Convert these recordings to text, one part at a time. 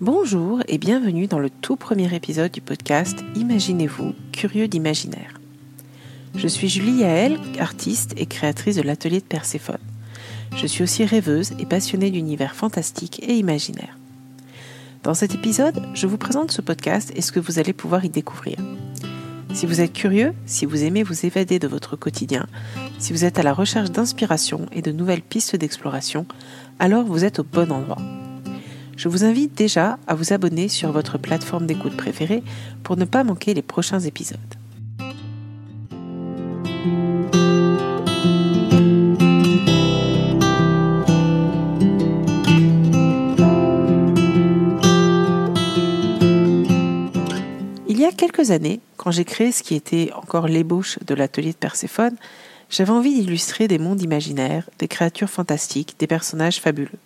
Bonjour et bienvenue dans le tout premier épisode du podcast Imaginez-vous, curieux d'imaginaire. Je suis Julie Yael, artiste et créatrice de l'atelier de Perséphone. Je suis aussi rêveuse et passionnée d'univers fantastique et imaginaire. Dans cet épisode, je vous présente ce podcast et ce que vous allez pouvoir y découvrir. Si vous êtes curieux, si vous aimez vous évader de votre quotidien, si vous êtes à la recherche d'inspiration et de nouvelles pistes d'exploration, alors vous êtes au bon endroit. Je vous invite déjà à vous abonner sur votre plateforme d'écoute préférée pour ne pas manquer les prochains épisodes. Il y a quelques années, quand j'ai créé ce qui était encore l'ébauche de l'atelier de Perséphone, j'avais envie d'illustrer des mondes imaginaires, des créatures fantastiques, des personnages fabuleux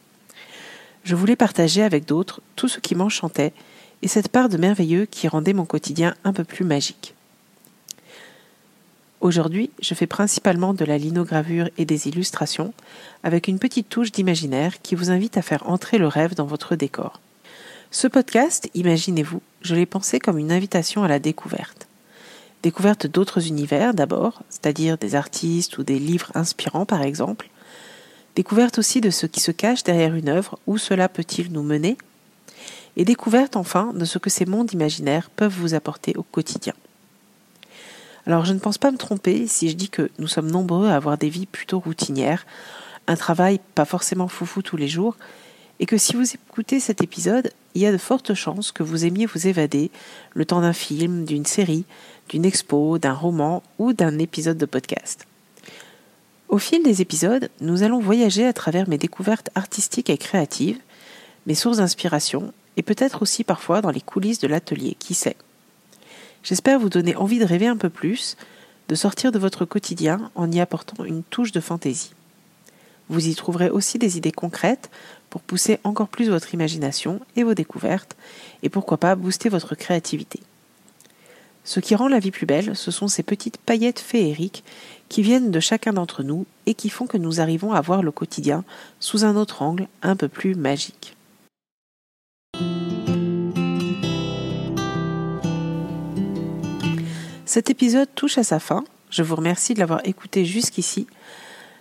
je voulais partager avec d'autres tout ce qui m'enchantait et cette part de merveilleux qui rendait mon quotidien un peu plus magique. Aujourd'hui, je fais principalement de la linogravure et des illustrations, avec une petite touche d'imaginaire qui vous invite à faire entrer le rêve dans votre décor. Ce podcast, imaginez-vous, je l'ai pensé comme une invitation à la découverte. Découverte d'autres univers d'abord, c'est-à-dire des artistes ou des livres inspirants par exemple, découverte aussi de ce qui se cache derrière une œuvre, où cela peut-il nous mener, et découverte enfin de ce que ces mondes imaginaires peuvent vous apporter au quotidien. Alors je ne pense pas me tromper si je dis que nous sommes nombreux à avoir des vies plutôt routinières, un travail pas forcément foufou tous les jours, et que si vous écoutez cet épisode, il y a de fortes chances que vous aimiez vous évader le temps d'un film, d'une série, d'une expo, d'un roman ou d'un épisode de podcast. Au fil des épisodes, nous allons voyager à travers mes découvertes artistiques et créatives, mes sources d'inspiration, et peut-être aussi parfois dans les coulisses de l'atelier, qui sait. J'espère vous donner envie de rêver un peu plus, de sortir de votre quotidien en y apportant une touche de fantaisie. Vous y trouverez aussi des idées concrètes pour pousser encore plus votre imagination et vos découvertes, et pourquoi pas booster votre créativité. Ce qui rend la vie plus belle, ce sont ces petites paillettes féeriques qui viennent de chacun d'entre nous et qui font que nous arrivons à voir le quotidien sous un autre angle un peu plus magique. Cet épisode touche à sa fin. Je vous remercie de l'avoir écouté jusqu'ici.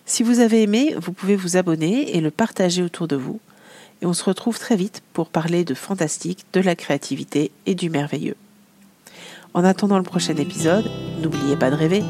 Si vous avez aimé, vous pouvez vous abonner et le partager autour de vous. Et on se retrouve très vite pour parler de fantastique, de la créativité et du merveilleux. En attendant le prochain épisode, n'oubliez pas de rêver.